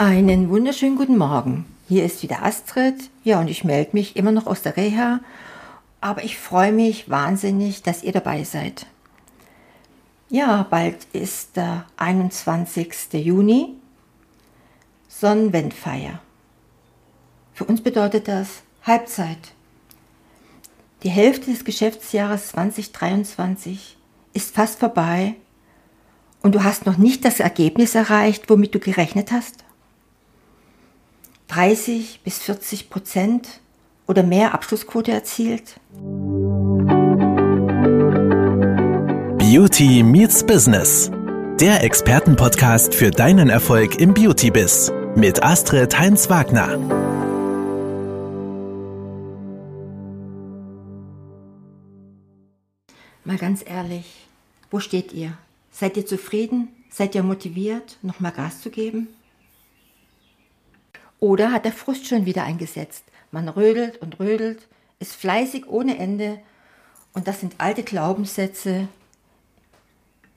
Einen wunderschönen guten Morgen. Hier ist wieder Astrid. Ja, und ich melde mich immer noch aus der Reha. Aber ich freue mich wahnsinnig, dass ihr dabei seid. Ja, bald ist der 21. Juni. Sonnenwendfeier. Für uns bedeutet das Halbzeit. Die Hälfte des Geschäftsjahres 2023 ist fast vorbei und du hast noch nicht das Ergebnis erreicht, womit du gerechnet hast. 30 bis 40 Prozent oder mehr Abschlussquote erzielt? Beauty Meets Business. Der Expertenpodcast für deinen Erfolg im Beauty-Biz mit Astrid Heinz-Wagner. Mal ganz ehrlich, wo steht ihr? Seid ihr zufrieden? Seid ihr motiviert, nochmal Gas zu geben? Oder hat der Frust schon wieder eingesetzt? Man rödelt und rödelt, ist fleißig ohne Ende und das sind alte Glaubenssätze.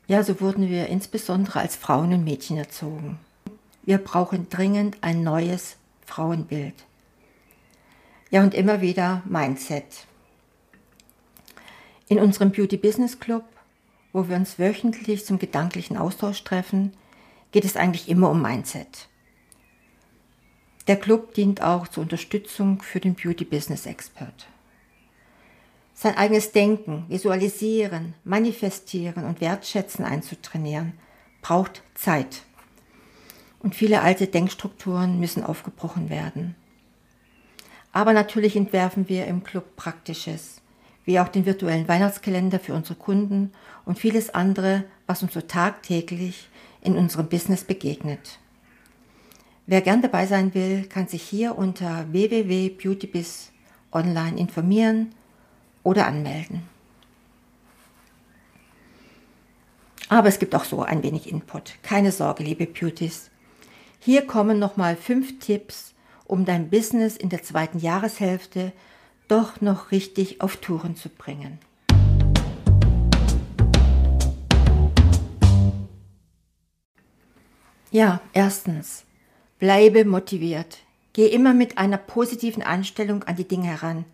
Ja, so wurden wir insbesondere als Frauen und Mädchen erzogen. Wir brauchen dringend ein neues Frauenbild. Ja, und immer wieder Mindset. In unserem Beauty Business Club, wo wir uns wöchentlich zum gedanklichen Austausch treffen, geht es eigentlich immer um Mindset. Der Club dient auch zur Unterstützung für den Beauty Business Expert. Sein eigenes Denken, Visualisieren, Manifestieren und Wertschätzen einzutrainieren, braucht Zeit. Und viele alte Denkstrukturen müssen aufgebrochen werden. Aber natürlich entwerfen wir im Club Praktisches, wie auch den virtuellen Weihnachtskalender für unsere Kunden und vieles andere, was uns so tagtäglich in unserem Business begegnet. Wer gern dabei sein will, kann sich hier unter www.beautybiz online informieren oder anmelden. Aber es gibt auch so ein wenig Input. Keine Sorge, liebe Beauties. Hier kommen nochmal fünf Tipps, um dein Business in der zweiten Jahreshälfte doch noch richtig auf Touren zu bringen. Ja, erstens, Bleibe motiviert. Geh immer mit einer positiven Einstellung an die Dinge heran.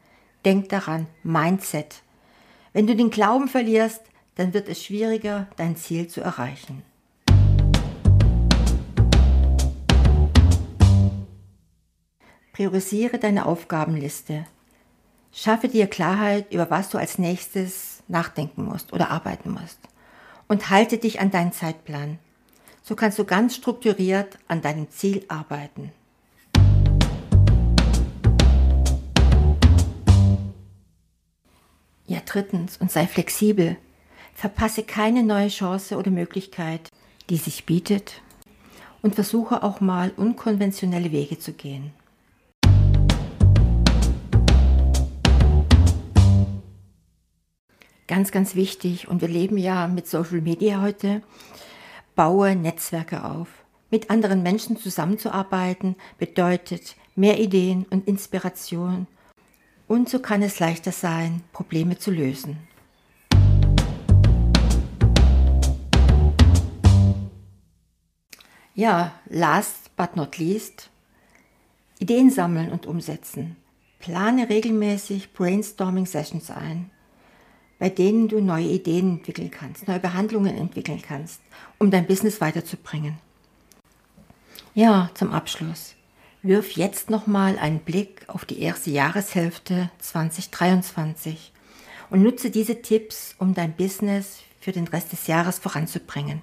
Denk daran, Mindset. Wenn du den Glauben verlierst, dann wird es schwieriger, dein Ziel zu erreichen. Priorisiere deine Aufgabenliste. Schaffe dir Klarheit, über was du als nächstes nachdenken musst oder arbeiten musst. Und halte dich an deinen Zeitplan. So kannst du ganz strukturiert an deinem Ziel arbeiten. Ja, drittens, und sei flexibel. Verpasse keine neue Chance oder Möglichkeit, die sich bietet. Und versuche auch mal unkonventionelle Wege zu gehen. Ganz, ganz wichtig, und wir leben ja mit Social Media heute, baue Netzwerke auf. Mit anderen Menschen zusammenzuarbeiten bedeutet mehr Ideen und Inspiration und so kann es leichter sein, Probleme zu lösen. Ja, last but not least, Ideen sammeln und umsetzen. Plane regelmäßig Brainstorming-Sessions ein bei denen du neue Ideen entwickeln kannst, neue Behandlungen entwickeln kannst, um dein Business weiterzubringen. Ja, zum Abschluss. Wirf jetzt nochmal einen Blick auf die erste Jahreshälfte 2023 und nutze diese Tipps, um dein Business für den Rest des Jahres voranzubringen.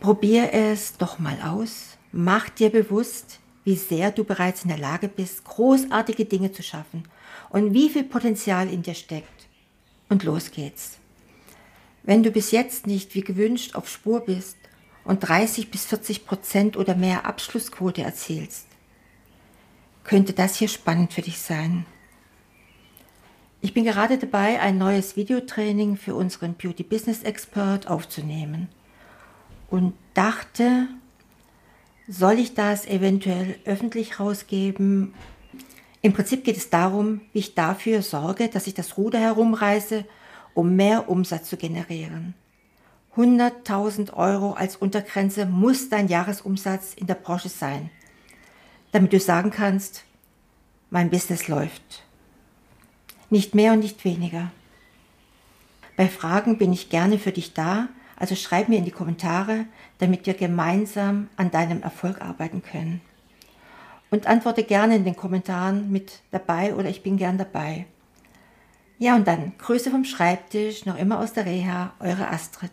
Probier es doch mal aus. Mach dir bewusst, wie sehr du bereits in der Lage bist, großartige Dinge zu schaffen und wie viel Potenzial in dir steckt. Und los geht's. Wenn du bis jetzt nicht wie gewünscht auf Spur bist und 30 bis 40 Prozent oder mehr Abschlussquote erzielst, könnte das hier spannend für dich sein. Ich bin gerade dabei, ein neues Videotraining für unseren Beauty Business Expert aufzunehmen und dachte, soll ich das eventuell öffentlich rausgeben im Prinzip geht es darum, wie ich dafür sorge, dass ich das Ruder herumreiße, um mehr Umsatz zu generieren. 100.000 Euro als Untergrenze muss dein Jahresumsatz in der Branche sein, damit du sagen kannst, mein Business läuft. Nicht mehr und nicht weniger. Bei Fragen bin ich gerne für dich da, also schreib mir in die Kommentare, damit wir gemeinsam an deinem Erfolg arbeiten können. Und antworte gerne in den Kommentaren mit dabei oder ich bin gern dabei. Ja, und dann Grüße vom Schreibtisch, noch immer aus der Reha, eure Astrid.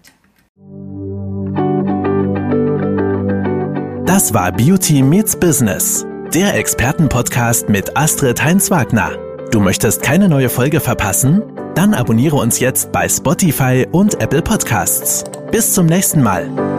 Das war Beauty Meets Business, der Expertenpodcast mit Astrid Heinz-Wagner. Du möchtest keine neue Folge verpassen? Dann abonniere uns jetzt bei Spotify und Apple Podcasts. Bis zum nächsten Mal.